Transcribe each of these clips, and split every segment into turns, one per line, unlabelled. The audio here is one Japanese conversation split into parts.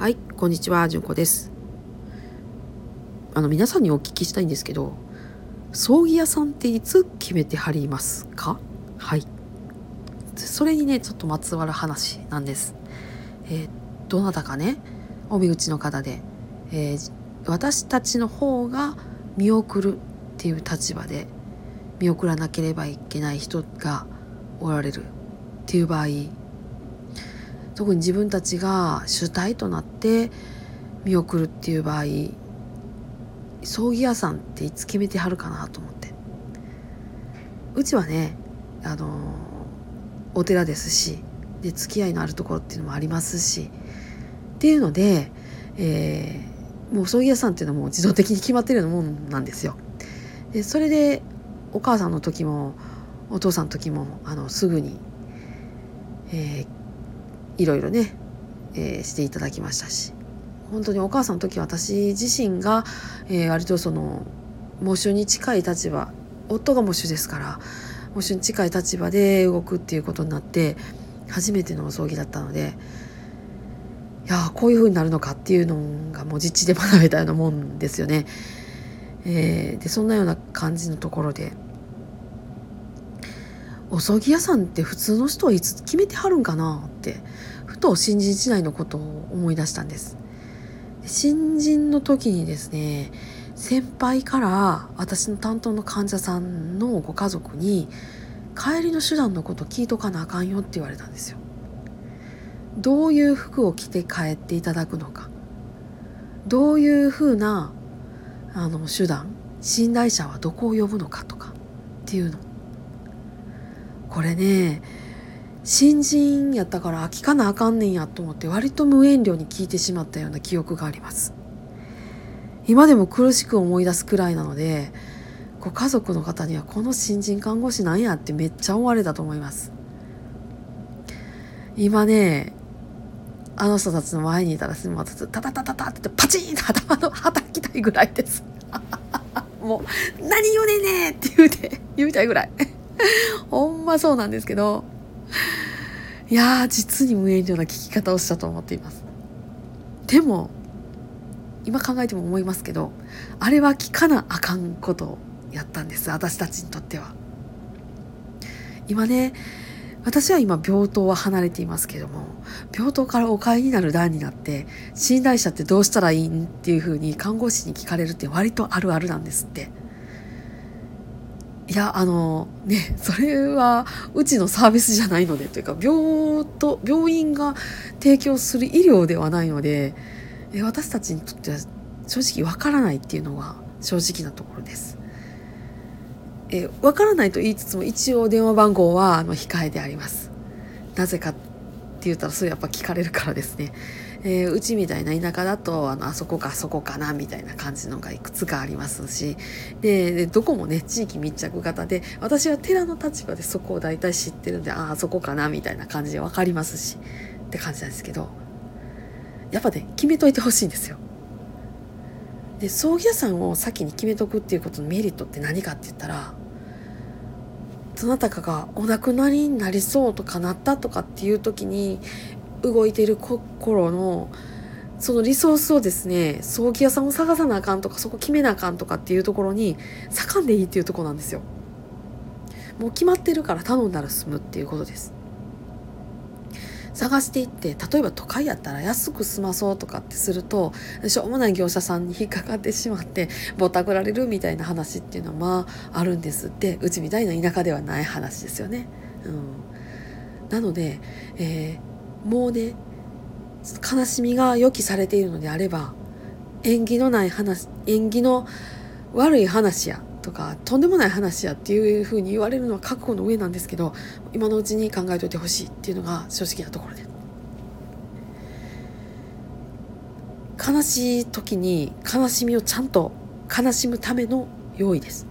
はい、こんにちは、じゅんこです。あの、皆さんにお聞きしたいんですけど、葬儀屋さんっていつ決めてはりますか？はい。それにね、ちょっとまつわる話なんです。えーどなたかね、お身内の方で、えー私たちの方が見送るっていう立場で見送らなければいけない人がおられるっていう場合特に自分たちが主体となって見送るっていう場合葬儀屋さんっていつ決めてはるかなと思ってうちはねあのお寺ですしで付き合いのあるところっていうのもありますしっていうので、えーもう葬儀屋さんっていうのはもう自動的に決まってるようなもんなんですよ。でそれでお母さんの時もお父さんの時もあのすぐに、えーいろいろね、えーしていただきましたし本当にお母さんの時私自身が、えー割とその喪主に近い立場夫が喪主ですから喪主に近い立場で動くっていうことになって初めてのお葬儀だったのでいやこういう風になるのかっていうのがもう実地で学べたようなもんですよね。えーでそんなような感じのところでお葬儀屋さんって普通の人はいつ決めてはるんかな？ってふと新人時代のことを思い出したんです。新人の時にですね先輩から私の担当の患者さんのご家族に帰りの手段のこと聞いとかなあかんよって言われたんですよ。どういう服を着て帰っていただくのか？どういうふうなあの手段？寝台車はどこを呼ぶのか？とかっていうの。これね新人やったから聞かなあかんねんやと思って割と無遠慮に聞いてしまったような記憶があります。今でも苦しく思い出すくらいなのでご家族の方にはこの新人看護師なんやってめっちゃ思われたと思います。今ねあの人たちの前にいたらすみませんタタタタタってパチンと頭の叩きたいぐらいです。もう何言うねんねって言うて言いたいぐらい。ほんまそうなんですけどいや実に無遠慮な聞き方をしたと思っています。でも今考えても思いますけどあれは聞かなあかんことをやったんです私たちにとっては。今ね私は今病棟は離れていますけども病棟からお帰りになる段になって寝台車ってどうしたらいいんっていうふうに看護師に聞かれるって割とあるあるなんですって。いやあのねそれはうちのサービスじゃないのでというか病と病院が提供する医療ではないのでえ私たちにとっては正直わからないっていうのは正直なところです。えわからないと言いつつも一応電話番号はあの控えてあります。なぜかって言ったらそれやっぱ聞かれるからですね。えーうちみたいな田舎だとあのあそこかあそこかなみたいな感じのがいくつかありますしででどこもね地域密着型で私は寺の立場でそこを大体知ってるんでああそこかなみたいな感じで分かりますしって感じなんですけどやっぱね決めといてほしいんですよ。で葬儀屋さんを先に決めとくっていうことのメリットって何かって言ったらどなたかがお亡くなりになりそうとかなったとかっていう時に動いてる心のそのリソースをですね葬儀屋さんを探さなあかんとかそこ決めなあかんとかっていうところに盛んでいいっていうところなんですよ。もう決まってるから頼んだら済むっていうことです。探していって例えば都会やったら安く済まそうとかってするとしょうもない業者さんに引っかかってしまってぼたくられるみたいな話っていうのはまああるんですってうちみたいな田舎ではない話ですよね。うん、なので、えーもうね悲しみが予期されているのであれば縁起のない話縁起の悪い話やとかとんでもない話やっていうふうに言われるのは覚悟の上なんですけど今のうちに考えておいてほしいっていうのが正直なところで。悲しい時に悲しみをちゃんと悲しむための用意です。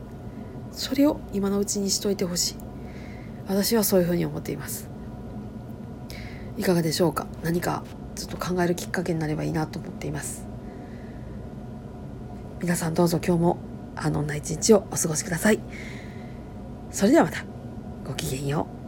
それを今のうちにしといてほしい。私はそういうふうに思っています。いかがでしょうか？何かちょっと考えるきっかけになればいいなと思っています。皆さんどうぞ今日もあのんな一日をお過ごしください。それではまた。ごきげんよう。